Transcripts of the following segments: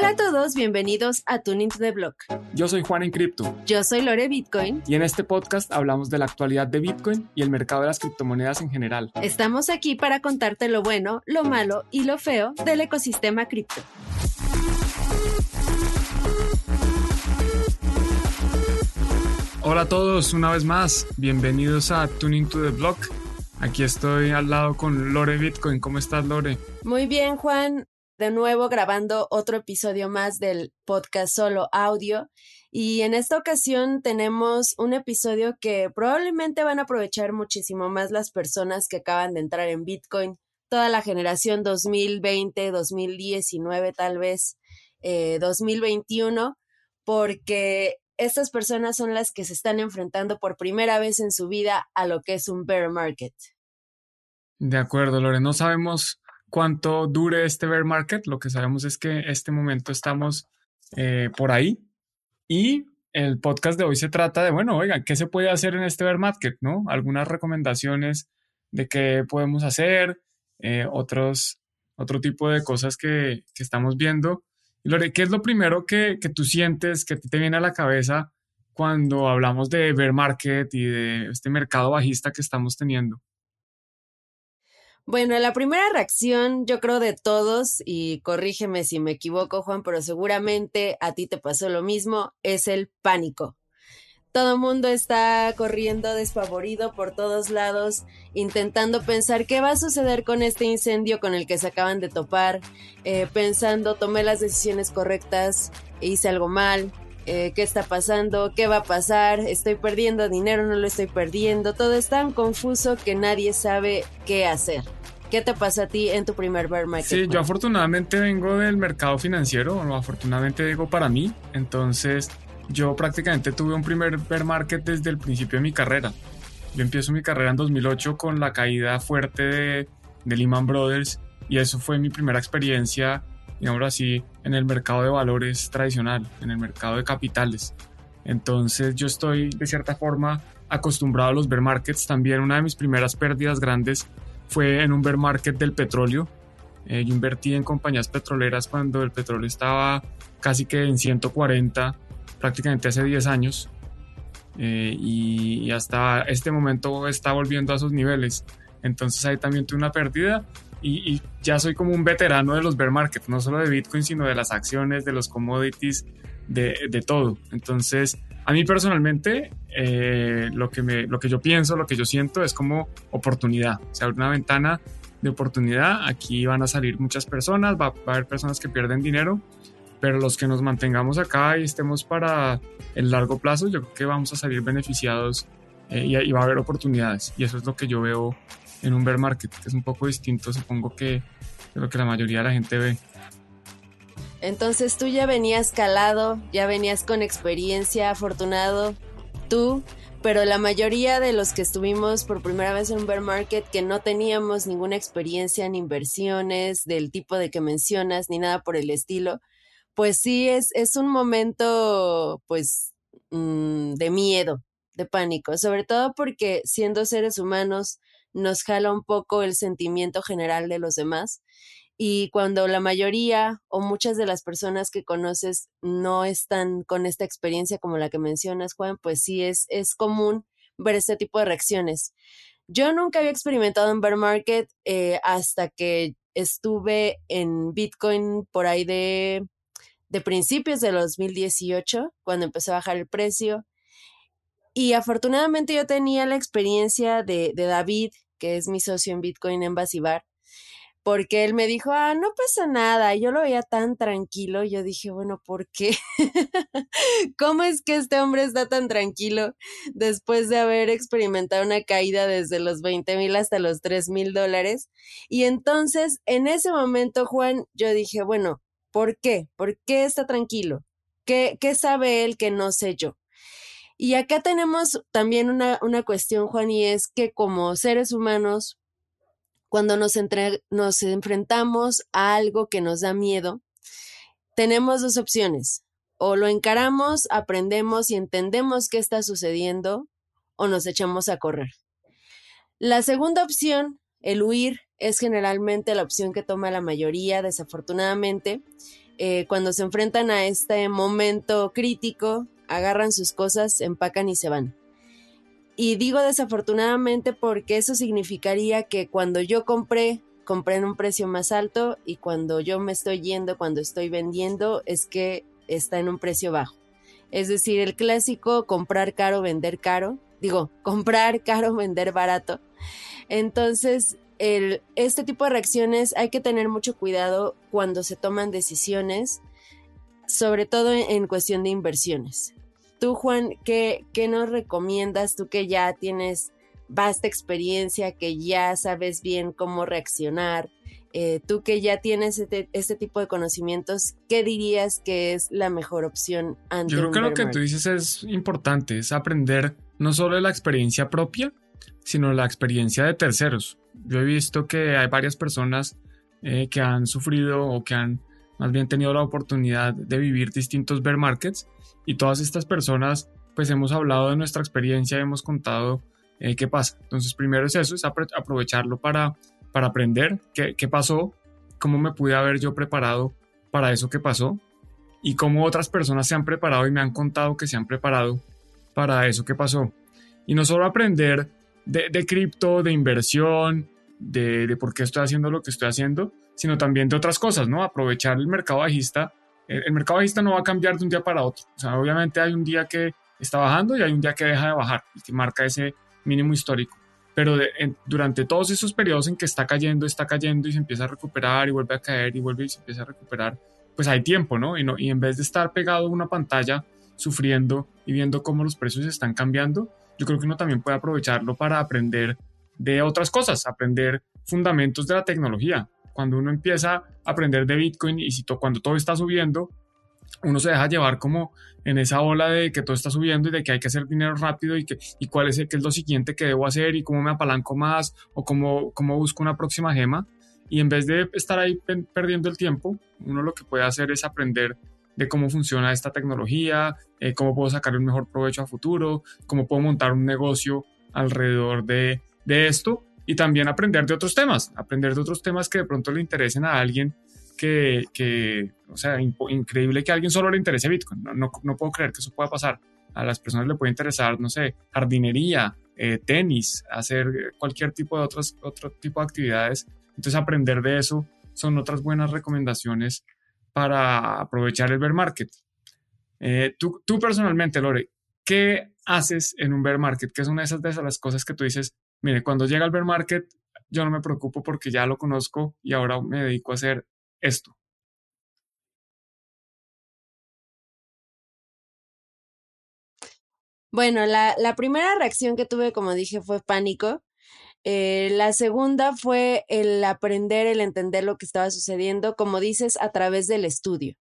Hola a todos, bienvenidos a Tuning to the Block. Yo soy Juan en Cripto. Yo soy Lore Bitcoin. Y en este podcast hablamos de la actualidad de Bitcoin y el mercado de las criptomonedas en general. Estamos aquí para contarte lo bueno, lo malo y lo feo del ecosistema cripto. Hola a todos, una vez más, bienvenidos a Tuning to the Block. Aquí estoy al lado con Lore Bitcoin. ¿Cómo estás, Lore? Muy bien, Juan. De nuevo grabando otro episodio más del podcast solo audio. Y en esta ocasión tenemos un episodio que probablemente van a aprovechar muchísimo más las personas que acaban de entrar en Bitcoin, toda la generación 2020, 2019 tal vez, 2021, eh, porque estas personas son las que se están enfrentando por primera vez en su vida a lo que es un bear market. De acuerdo, Lore. No sabemos cuánto dure este bear market. Lo que sabemos es que este momento estamos eh, por ahí. Y el podcast de hoy se trata de, bueno, oigan, ¿qué se puede hacer en este bear market? ¿No? Algunas recomendaciones de qué podemos hacer, eh, otros, otro tipo de cosas que, que estamos viendo. Lore, ¿qué es lo primero que, tú sientes, que te viene a la cabeza cuando hablamos de bear market y de este mercado bajista que estamos teniendo? Bueno, la primera reacción, yo creo de todos, y corrígeme si me equivoco, Juan, pero seguramente a ti te pasó lo mismo, es el pánico. Todo mundo está corriendo desfavorido por todos lados, intentando pensar qué va a suceder con este incendio con el que se acaban de topar, eh, pensando, tomé las decisiones correctas, hice algo mal, eh, qué está pasando, qué va a pasar, estoy perdiendo dinero, no lo estoy perdiendo, todo es tan confuso que nadie sabe qué hacer. ¿Qué te pasa a ti en tu primer bear market? Sí, yo afortunadamente vengo del mercado financiero, o afortunadamente digo para mí, entonces yo prácticamente tuve un primer bear market desde el principio de mi carrera. Yo empiezo mi carrera en 2008 con la caída fuerte de, Lehman Brothers y eso fue mi primera experiencia, digámoslo así, en el mercado de valores tradicional, en el mercado de capitales. Entonces yo estoy de cierta forma acostumbrado a los bear markets. También una de mis primeras pérdidas grandes fue en un bear market del petróleo. Eh, yo invertí en compañías petroleras cuando el petróleo estaba casi que en 140 prácticamente hace 10 años eh, y, hasta este momento está volviendo a sus niveles. Entonces ahí también tuve una pérdida y, ya soy como un veterano de los bear markets, no solo de Bitcoin, sino de las acciones, de los commodities, de, de todo. Entonces, a mí personalmente, eh, lo, que me, lo que yo pienso, lo que yo siento es como oportunidad. Se abre una ventana de oportunidad, aquí van a salir muchas personas, va, va a haber personas que pierden dinero pero los que nos mantengamos acá y estemos para el largo plazo, yo creo que vamos a salir beneficiados eh, y, va a haber oportunidades. Y eso es lo que yo veo en un bear market, que es un poco distinto, supongo que de lo que la mayoría de la gente ve. Entonces tú ya venías calado, ya venías con experiencia, afortunado, tú, pero la mayoría de los que estuvimos por primera vez en un bear market que no teníamos ninguna experiencia en inversiones del tipo de que mencionas ni nada por el estilo, pues sí es, es un momento pues mm, de miedo, de pánico, sobre todo porque siendo seres humanos nos jala un poco el sentimiento general de los demás y cuando la mayoría o muchas de las personas que conoces no están con esta experiencia como la que mencionas, Juan, pues sí es, es común ver este tipo de reacciones. Yo nunca había experimentado en bear market eh, hasta que estuve en Bitcoin por ahí de de principios de 2018, cuando empezó a bajar el precio. Y afortunadamente yo tenía la experiencia de, David, que es mi socio en Bitcoin en Basibar, porque él me dijo, ah, no pasa nada, yo lo veía tan tranquilo, yo dije, bueno, ¿por qué? ¿Cómo es que este hombre está tan tranquilo después de haber experimentado una caída desde los 20 mil hasta los 3 mil dólares? Y entonces, en ese momento, Juan, yo dije, bueno, ¿Por qué? ¿Por qué está tranquilo? ¿Qué, qué sabe él que no sé yo? Y acá tenemos también una, una cuestión, Juan, y es que como seres humanos, cuando nos, nos enfrentamos a algo que nos da miedo, tenemos dos opciones. O lo encaramos, aprendemos y entendemos qué está sucediendo, o nos echamos a correr. La segunda opción, el huir, es generalmente la opción que toma la mayoría, desafortunadamente. eh, cuando se enfrentan a este momento crítico, agarran sus cosas, empacan y se van. Y digo desafortunadamente porque eso significaría que cuando yo compré, compré en un precio más alto y cuando yo me estoy yendo, cuando estoy vendiendo, es que está en un precio bajo. Es decir, el clásico comprar caro, vender caro. Digo, comprar caro, vender barato. Entonces, este tipo de reacciones hay que tener mucho cuidado cuando se toman decisiones, sobre todo en, cuestión de inversiones. Tú, Juan, ¿qué, ¿qué nos recomiendas? Tú que ya tienes vasta experiencia, que ya sabes bien cómo reaccionar, eh, tú que ya tienes este, este, tipo de conocimientos, ¿qué dirías que es la mejor opción ante Yo creo que lo que tú dices es importante, es aprender no solo de la experiencia propia, sino la experiencia de terceros. Yo he visto que hay varias personas eh, que han sufrido o que han más bien tenido la oportunidad de vivir distintos bear markets y todas estas personas pues hemos hablado de nuestra experiencia, hemos contado eh, qué pasa. Entonces primero es eso, es aprovecharlo para para aprender qué, qué pasó, cómo me pude haber yo preparado para eso que pasó y cómo otras personas se han preparado y me han contado que se han preparado para eso que pasó. Y no solo aprender de, de cripto, de inversión, de, de, por qué estoy haciendo lo que estoy haciendo, sino también de otras cosas, ¿no? Aprovechar el mercado bajista. El, el, mercado bajista no va a cambiar de un día para otro. O sea, obviamente hay un día que está bajando y hay un día que deja de bajar y que marca ese mínimo histórico pero durante todos esos periodos en que está cayendo, está cayendo y se empieza a recuperar y vuelve a caer y vuelve y se empieza a recuperar, pues hay tiempo, ¿no? Y, no, y en vez de estar pegado a una pantalla sufriendo y viendo cómo los precios están cambiando, yo creo que uno también puede aprovecharlo para aprender de otras cosas, aprender fundamentos de la tecnología. Cuando uno empieza a aprender de Bitcoin y si cuando todo está subiendo, uno se deja llevar como en esa ola de que todo está subiendo y de que hay que hacer dinero rápido y, que, y cuál es, el, qué es lo siguiente que debo hacer y cómo me apalanco más o cómo, cómo busco una próxima gema. Y en vez de estar ahí perdiendo el tiempo, uno lo que puede hacer es aprender de cómo funciona esta tecnología, eh, cómo puedo sacar un mejor provecho a futuro, cómo puedo montar un negocio alrededor de, de esto y también aprender de otros temas, aprender de otros temas que de pronto le interesen a alguien que, o sea, increíble que a alguien solo le interese Bitcoin. No, no, puedo creer que eso pueda pasar. A las personas le puede interesar, no sé, jardinería, eh, tenis, hacer cualquier tipo de otros, otro tipo de actividades. Entonces, aprender de eso son otras buenas recomendaciones para aprovechar el bear market. Eh, tú, tú personalmente, Lore, ¿qué haces en un bear market? ¿Qué es una de esas, de esas las cosas que tú dices? Mire, cuando llega el bear market, yo no me preocupo porque ya lo conozco y ahora me dedico a hacer esto. Bueno, la, la, primera reacción que tuve, como dije, fue pánico. Eh, la segunda fue el aprender, el entender lo que estaba sucediendo, como dices, a través del estudio.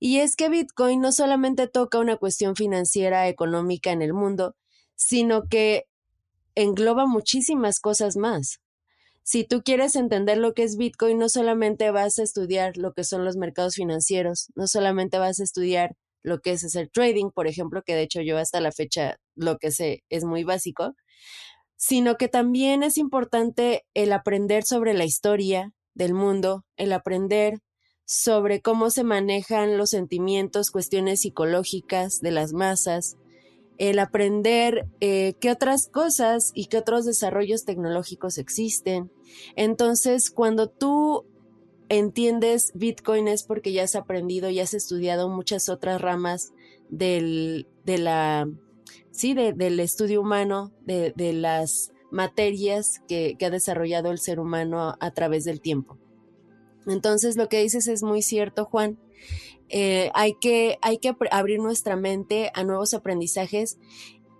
Y es que Bitcoin no solamente toca una cuestión financiera, económica en el mundo, sino que engloba muchísimas cosas más. Si tú quieres entender lo que es Bitcoin, no solamente vas a estudiar lo que son los mercados financieros, no solamente vas a estudiar lo que es hacer trading, por ejemplo, que de hecho yo hasta la fecha lo que sé es muy básico, sino que también es importante el aprender sobre la historia del mundo, el aprender sobre cómo se manejan los sentimientos, cuestiones psicológicas de las masas, el aprender eh, qué otras cosas y qué otros desarrollos tecnológicos existen. Entonces, cuando tú entiendes Bitcoin es porque ya has aprendido y has estudiado muchas otras ramas del, de la, sí, del estudio humano, de, de las materias que, que, ha desarrollado el ser humano a través del tiempo. Entonces, lo que dices es muy cierto, Juan. Eh, hay, que, abrir nuestra mente a nuevos aprendizajes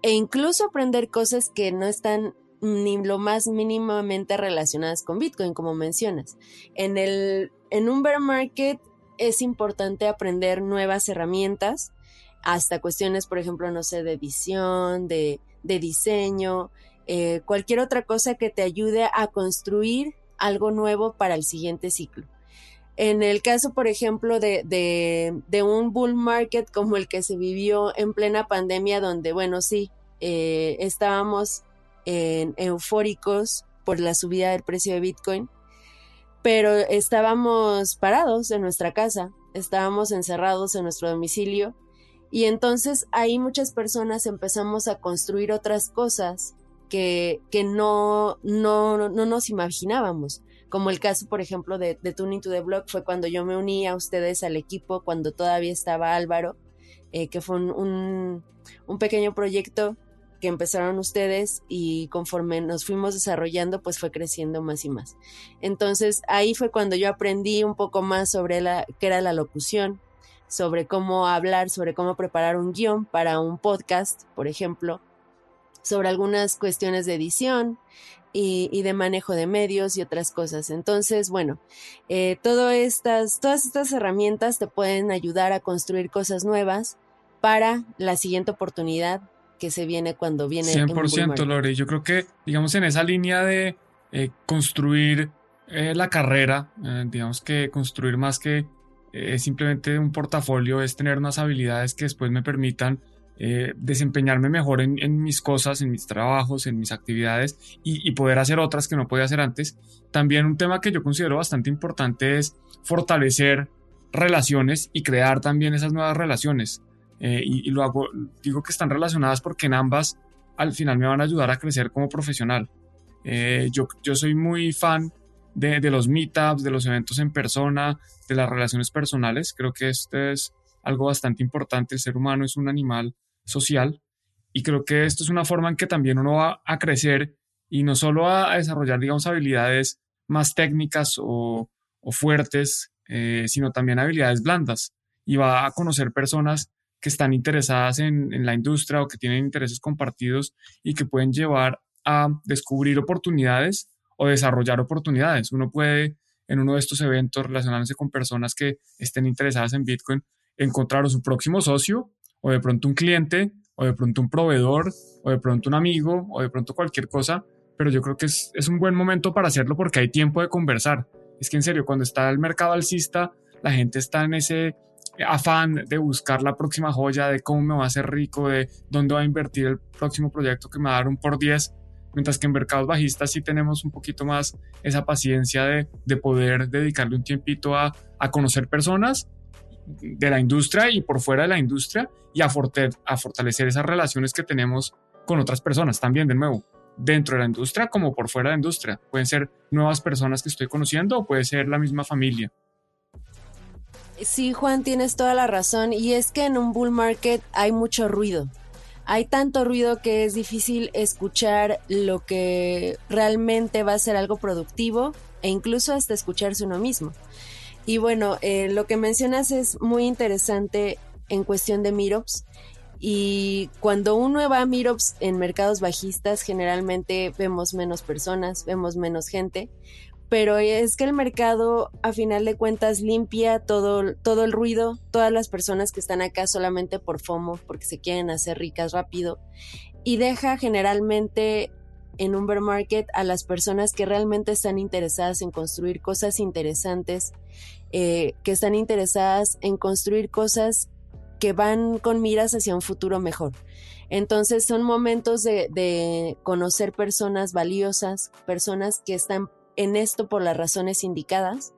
e incluso aprender cosas que no están ni lo más mínimamente relacionadas con Bitcoin, como mencionas. En, un bear market es importante aprender nuevas herramientas, hasta cuestiones, por ejemplo, no sé, de edición, de, de diseño, eh, cualquier otra cosa que te ayude a construir algo nuevo para el siguiente ciclo. En el caso, por ejemplo, de, un bull market como el que se vivió en plena pandemia, donde, bueno, sí, eh, estábamos en, eufóricos por la subida del precio de Bitcoin, pero estábamos parados en nuestra casa estábamos encerrados en nuestro domicilio y entonces ahí muchas personas empezamos a construir otras cosas que, que no, no, no nos imaginábamos como el caso, por ejemplo, de, de Tuning to the Block, fue cuando yo me uní a ustedes al equipo, cuando todavía estaba Álvaro, eh, que fue un, un, pequeño proyecto que empezaron ustedes y conforme nos fuimos desarrollando, pues fue creciendo más y más. Entonces ahí fue cuando yo aprendí un poco más sobre la, qué era la locución, sobre cómo hablar, sobre cómo preparar un guion para un podcast, por ejemplo, sobre algunas cuestiones de edición, y, de manejo de medios y otras cosas. Entonces, bueno, eh, estas, todas estas herramientas te pueden ayudar a construir cosas nuevas para la siguiente oportunidad que se viene cuando viene. 100% Lore, yo creo que, digamos, en esa línea de eh, construir eh, la carrera, eh, digamos que construir más que simplemente un portafolio es tener unas habilidades que después me permitan eh, desempeñarme mejor en, mis cosas, en mis trabajos, en mis actividades y, poder hacer otras que no podía hacer antes. También un tema que yo considero bastante importante es fortalecer relaciones y crear también esas nuevas relaciones. Eh, y, lo hago, digo que están relacionadas porque en ambas al final me van a ayudar a crecer como profesional. Eh, yo, soy muy fan de, de, los meetups, de los eventos en persona, de las relaciones personales. Creo que esto es algo bastante importante. El ser humano es un animal social. Y creo que esto es una forma en que también uno va a crecer y no solo a, desarrollar, digamos, habilidades más técnicas o, fuertes, eh, sino también habilidades blandas. Y va a conocer personas que están interesadas en, la industria o que tienen intereses compartidos y que pueden llevar a descubrir oportunidades o desarrollar oportunidades. Uno puede en uno de estos eventos relacionarse con personas que estén interesadas en Bitcoin, encontrar su próximo socio o de pronto un cliente, o de pronto un proveedor, o de pronto un amigo, o de pronto cualquier cosa, pero yo creo que es, es un buen momento para hacerlo porque hay tiempo de conversar. Es que en serio, cuando está el mercado alcista, la gente está en ese afán de buscar la próxima joya, de cómo me va a hacer rico, de dónde va a invertir el próximo proyecto que me va a dar un por 10, mientras que en mercados bajistas sí tenemos un poquito más esa paciencia de, de poder dedicarle un tiempito a, a conocer personas de la industria y por fuera de la industria y a, a fortalecer esas relaciones que tenemos con otras personas también, de nuevo, dentro de la industria como por fuera de la industria. Pueden ser nuevas personas que estoy conociendo o puede ser la misma familia. Sí, Juan, tienes toda la razón. Y es que en un bull market hay mucho ruido. Hay tanto ruido que es difícil escuchar lo que realmente va a ser algo productivo e incluso hasta escucharse uno mismo. Y bueno, eh, lo que mencionas es muy interesante en cuestión de Mirops. Y cuando uno va a Mirops en mercados bajistas, generalmente vemos menos personas, vemos menos gente. Pero es que el mercado, a final de cuentas, limpia todo, todo el ruido, todas las personas que están acá solamente por FOMO, porque se quieren hacer ricas rápido. Y deja generalmente en un bear market a las personas que realmente están interesadas en construir cosas interesantes, eh, que están interesadas en construir cosas que van con miras hacia un futuro mejor. Entonces son momentos de, de conocer personas valiosas, personas que están en esto por las razones indicadas.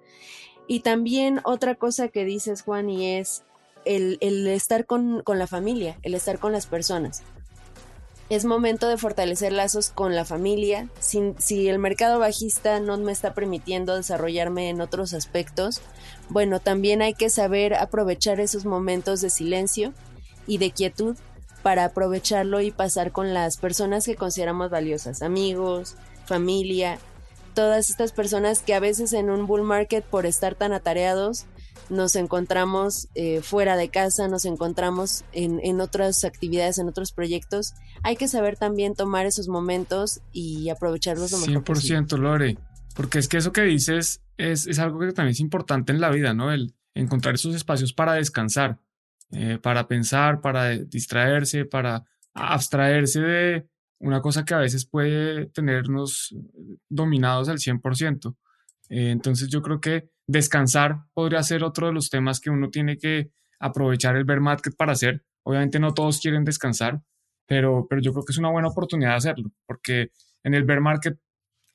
Y también otra cosa que dices, Juan, y es el, el estar con, con la familia, el estar con las personas es momento de fortalecer lazos con la familia. Si, el mercado bajista no me está permitiendo desarrollarme en otros aspectos, bueno, también hay que saber aprovechar esos momentos de silencio y de quietud para aprovecharlo y pasar con las personas que consideramos valiosas, amigos, familia, todas estas personas que a veces en un bull market por estar tan atareados nos encontramos eh, fuera de casa, nos encontramos en, en, otras actividades, en otros proyectos. Hay que saber también tomar esos momentos y aprovecharlos lo mejor 100% Lore, porque es que eso que dices es, es, algo que también es importante en la vida, ¿no? El encontrar esos espacios para descansar, eh, para pensar, para distraerse, para abstraerse de una cosa que a veces puede tenernos dominados al 100%. Eh, entonces yo creo que descansar podría ser otro de los temas que uno tiene que aprovechar el bear market para hacer. Obviamente no todos quieren descansar, pero, pero yo creo que es una buena oportunidad de hacerlo, porque en el bear market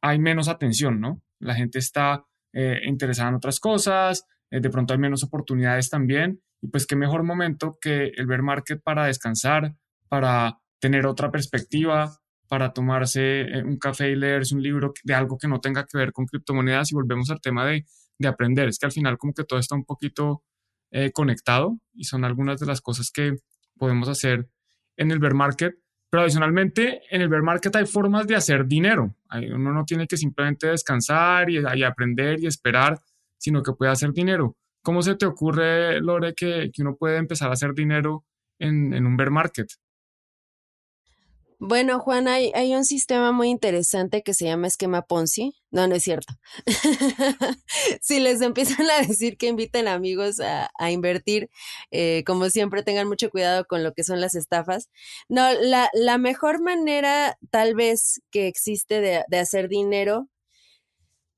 hay menos atención, ¿no? La gente está eh, interesada en otras cosas, eh, de pronto hay menos oportunidades también. Y pues qué mejor momento que el bear market para descansar, para tener otra perspectiva, para tomarse eh, un café y leerse un libro de algo que no tenga que ver con criptomonedas y volvemos al tema de, de aprender. Es que al final como que todo está un poquito eh, conectado y son algunas de las cosas que podemos hacer en el bear market. Pero adicionalmente, en el bear market hay formas de hacer dinero. Uno no tiene que simplemente descansar y, aprender y esperar, sino que puede hacer dinero. ¿Cómo se te ocurre, Lore, que, que uno puede empezar a hacer dinero en, en un bear market? Bueno, Juan, hay, hay, un sistema muy interesante que se llama esquema Ponzi. No, no es cierto. si les empiezan a decir que inviten amigos a, invertir, eh, como siempre, tengan mucho cuidado con lo que son las estafas. No, la, la mejor manera tal vez que existe de, de hacer dinero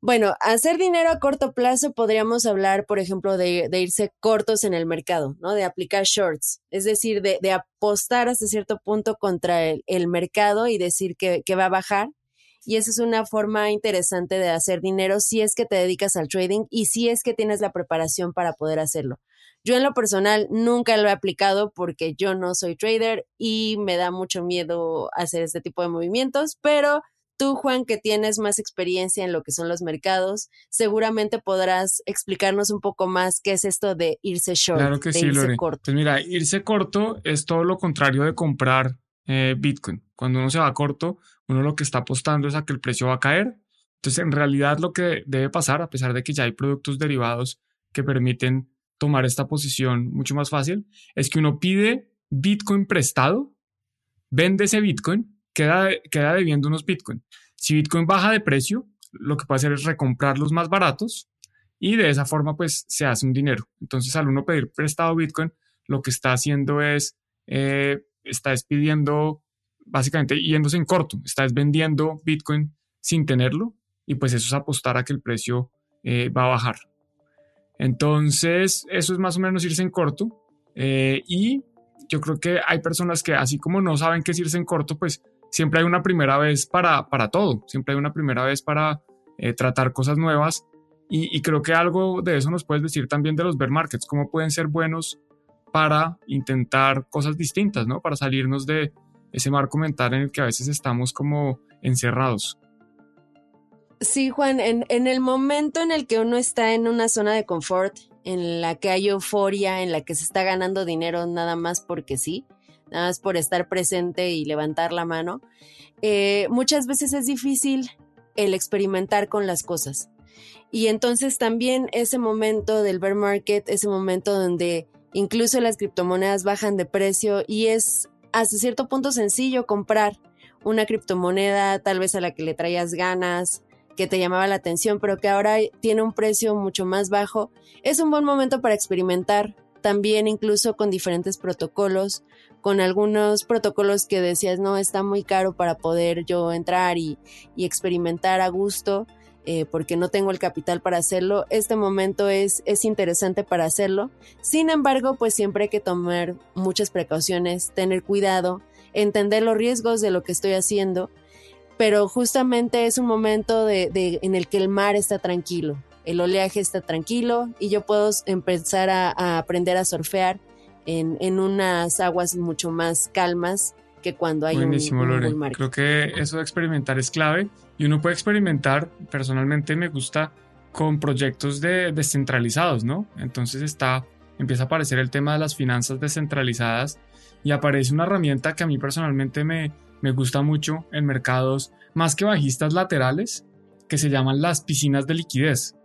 bueno, hacer dinero a corto plazo podríamos hablar, por ejemplo, de, irse cortos en el mercado, ¿no? De aplicar shorts, es decir, de, apostar hasta cierto punto contra el, mercado y decir que, va a bajar. Y esa es una forma interesante de hacer dinero si es que te dedicas al trading y si es que tienes la preparación para poder hacerlo. Yo en lo personal nunca lo he aplicado porque yo no soy trader y me da mucho miedo hacer este tipo de movimientos, pero Tú, Juan, que tienes más experiencia en lo que son los mercados, seguramente podrás explicarnos un poco más qué es esto de irse short. Claro que sí, irse Corto. Pues mira, irse corto es todo lo contrario de comprar eh, Bitcoin. Cuando uno se va corto, uno lo que está apostando es a que el precio va a caer. Entonces, en realidad lo que debe pasar, a pesar de que ya hay productos derivados que permiten tomar esta posición mucho más fácil, es que uno pide Bitcoin prestado, vende ese Bitcoin queda, queda debiendo unos Bitcoin. Si Bitcoin baja de precio, lo que puede hacer es recomprar los más baratos y de esa forma pues se hace un dinero. Entonces al uno pedir prestado Bitcoin, lo que está haciendo es, eh, está despidiendo, básicamente yéndose en corto, está vendiendo Bitcoin sin tenerlo y pues eso es apostar a que el precio eh, va a bajar. Entonces eso es más o menos irse en corto eh, y yo creo que hay personas que así como no saben qué es irse en corto, pues siempre hay una primera vez para, para todo, siempre hay una primera vez para eh, tratar cosas nuevas y, creo que algo de eso nos puedes decir también de los bear markets, cómo pueden ser buenos para intentar cosas distintas, ¿no? Para salirnos de ese marco mental en el que a veces estamos como encerrados. Sí, Juan, en, en, el momento en el que uno está en una zona de confort, en la que hay euforia, en la que se está ganando dinero nada más porque sí, nada más por estar presente y levantar la mano, eh, muchas veces es difícil el experimentar con las cosas. Y entonces también ese momento del bear market, ese momento donde incluso las criptomonedas bajan de precio y es hasta cierto punto sencillo comprar una criptomoneda tal vez a la que le traías ganas, que te llamaba la atención, pero que ahora tiene un precio mucho más bajo, es un buen momento para experimentar, también incluso con diferentes protocolos, con algunos protocolos que decías, no, está muy caro para poder yo entrar y, experimentar a gusto. Eh, porque no tengo el capital para hacerlo. Este momento es, es interesante para hacerlo. Sin embargo, pues siempre hay que tomar muchas precauciones, tener cuidado, entender los riesgos de lo que estoy haciendo, pero justamente es un momento de, en el que el mar está tranquilo el oleaje está tranquilo y yo puedo empezar a, aprender a surfear en, unas aguas mucho más calmas que cuando hay Buenísimo, un, un Creo que eso de experimentar es clave y uno puede experimentar, personalmente me gusta, con proyectos de, descentralizados, ¿no? Entonces está, empieza a aparecer el tema de las finanzas descentralizadas y aparece una herramienta que a mí personalmente me, me gusta mucho en mercados más que bajistas laterales, que se llaman las piscinas de liquidez.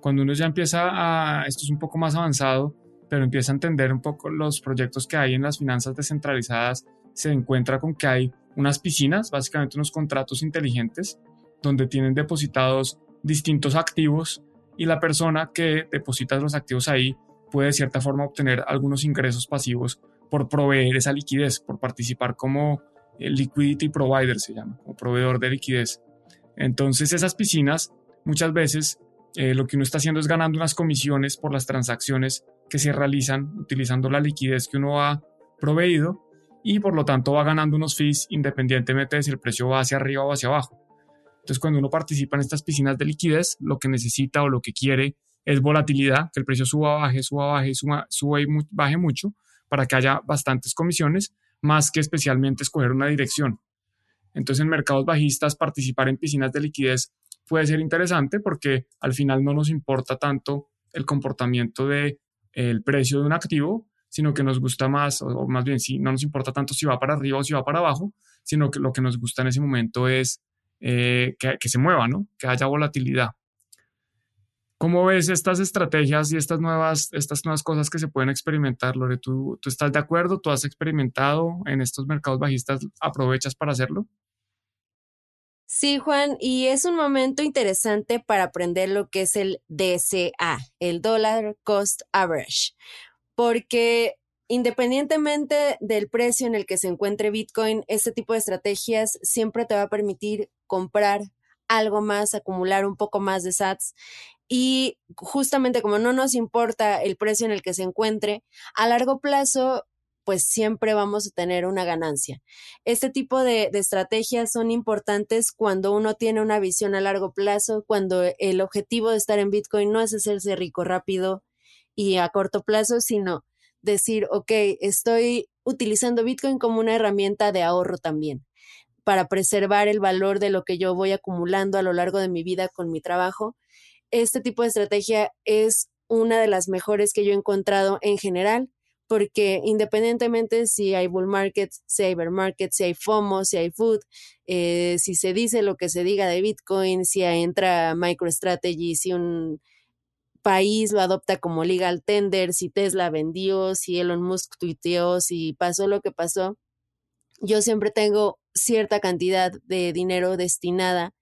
Cuando uno ya empieza a, esto es un poco más avanzado, pero empieza a entender un poco los proyectos que hay en las finanzas descentralizadas, se encuentra con que hay unas piscinas, básicamente unos contratos inteligentes, donde tienen depositados distintos activos y la persona que deposita los activos ahí puede de cierta forma obtener algunos ingresos pasivos por proveer esa liquidez, por participar como el liquidity provider se llama, como proveedor de liquidez. Entonces esas piscinas muchas veces eh, lo que uno está haciendo es ganando unas comisiones por las transacciones que se realizan utilizando la liquidez que uno ha proveído y por lo tanto va ganando unos fees independientemente de si el precio va hacia arriba o hacia abajo. Entonces cuando uno participa en estas piscinas de liquidez, lo que necesita o lo que quiere es volatilidad, que el precio suba, baje, suba, baje, suba, suba y baje mucho para que haya bastantes comisiones, más que especialmente escoger una dirección. Entonces en mercados bajistas participar en piscinas de liquidez puede ser interesante porque al final no nos importa tanto el comportamiento del el precio de un activo, sino que nos gusta más, o, más bien, si no nos importa tanto si va para arriba o si va para abajo, sino que lo que nos gusta en ese momento es eh, que, que, se mueva, ¿no? Que haya volatilidad. ¿Cómo ves estas estrategias y estas nuevas, estas nuevas cosas que se pueden experimentar, Lore? ¿Tú, ¿Tú estás de acuerdo? ¿Tú has experimentado en estos mercados bajistas? ¿Aprovechas para hacerlo? Sí, Juan, y es un momento interesante para aprender lo que es el DCA, el Dollar Cost Average, porque independientemente del precio en el que se encuentre Bitcoin, este tipo de estrategias siempre te va a permitir comprar algo más, acumular un poco más de sats y justamente como no nos importa el precio en el que se encuentre, a largo plazo pues siempre vamos a tener una ganancia. Este tipo de, estrategias son importantes cuando uno tiene una visión a largo plazo, cuando el objetivo de estar en Bitcoin no es hacerse rico rápido y a corto plazo, sino decir, ok, estoy utilizando Bitcoin como una herramienta de ahorro también para preservar el valor de lo que yo voy acumulando a lo largo de mi vida con mi trabajo este tipo de estrategia es una de las mejores que yo he encontrado en general, porque independientemente si hay bull market, si hay bear market, si hay FOMO, si hay food, eh, si se dice lo que se diga de Bitcoin, si entra MicroStrategy, si un país lo adopta como legal tender, si Tesla vendió, si Elon Musk tuiteó, si pasó lo que pasó, yo siempre tengo cierta cantidad de dinero destinada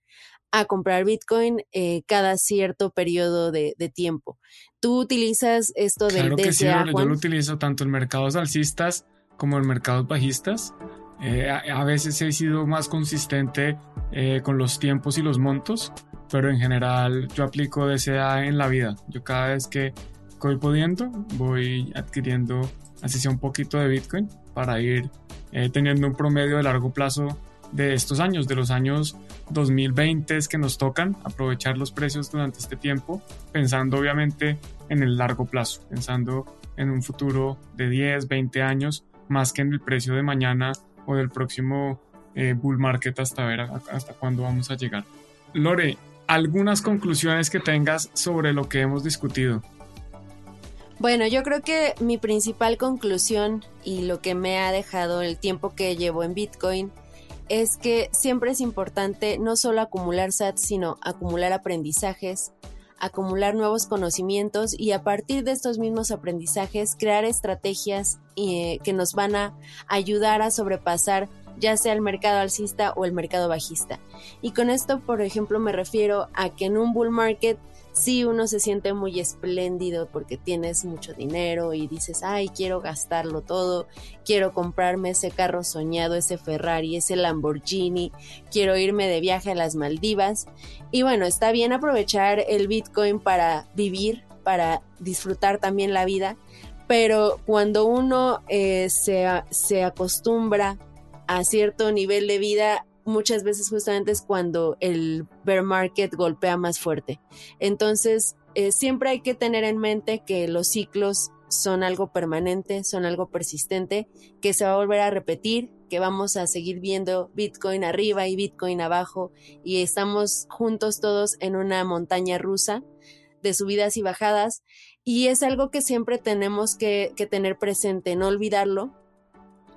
a comprar Bitcoin eh, cada cierto periodo de, tiempo. ¿Tú utilizas esto del claro que sí, yo lo utilizo tanto en mercados alcistas como en mercados bajistas. Eh, a, veces he sido más consistente eh, con los tiempos y los montos, pero en general yo aplico DCA en la vida. Yo cada vez que voy pudiendo voy adquiriendo así sea un poquito de Bitcoin para ir teniendo un promedio de largo plazo de estos años, de los años 2020 que nos tocan, aprovechar los precios durante este tiempo, pensando obviamente en el largo plazo, pensando en un futuro de 10, 20 años, más que en el precio de mañana o del próximo eh, bull market hasta ver hasta cuándo vamos a llegar. Lore, algunas conclusiones que tengas sobre lo que hemos discutido. Bueno, yo creo que mi principal conclusión y lo que me ha dejado el tiempo que llevo en Bitcoin es que siempre es importante no solo acumular SAT, sino acumular aprendizajes, acumular nuevos conocimientos y a partir de estos mismos aprendizajes crear estrategias eh, que nos van a ayudar a sobrepasar ya sea el mercado alcista o el mercado bajista. Y con esto, por ejemplo, me refiero a que en un bull market sí uno se siente muy espléndido porque tienes mucho dinero y dices, ay, quiero gastarlo todo, quiero comprarme ese carro soñado, ese Ferrari, ese Lamborghini, quiero irme de viaje a las Maldivas. Y bueno, está bien aprovechar el Bitcoin para vivir, para disfrutar también la vida, pero cuando uno eh, se, se acostumbra a cierto nivel de vida, muchas veces justamente es cuando el bear market golpea más fuerte. Entonces, eh, siempre hay que tener en mente que los ciclos son algo permanente, son algo persistente, que se va a volver a repetir, que vamos a seguir viendo Bitcoin arriba y Bitcoin abajo y estamos juntos todos en una montaña rusa de subidas y bajadas y es algo que siempre tenemos que, que tener presente, no olvidarlo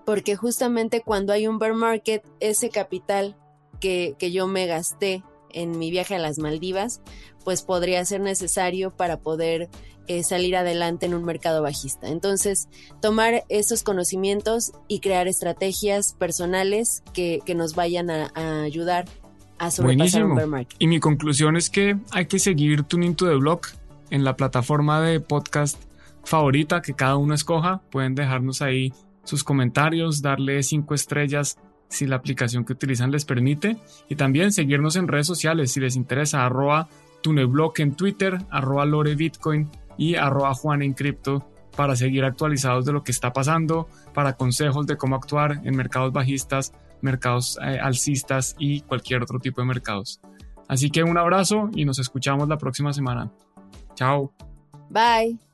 porque justamente cuando hay un bear market, ese capital que, yo me gasté en mi viaje a las Maldivas, pues podría ser necesario para poder eh, salir adelante en un mercado bajista. Entonces, tomar esos conocimientos y crear estrategias personales que, nos vayan a, ayudar a sobrepasar un bear market. Y mi conclusión es que hay que seguir Tuning to the Block en la plataforma de podcast favorita que cada uno escoja. Pueden dejarnos ahí sus comentarios, darle cinco estrellas si la aplicación que utilizan les permite y también seguirnos en redes sociales si les interesa arroba tuneblock en Twitter, arroba lore bitcoin y arroba juan en cripto para seguir actualizados de lo que está pasando, para consejos de cómo actuar en mercados bajistas, mercados eh, alcistas y cualquier otro tipo de mercados. Así que un abrazo y nos escuchamos la próxima semana. Chao. Bye.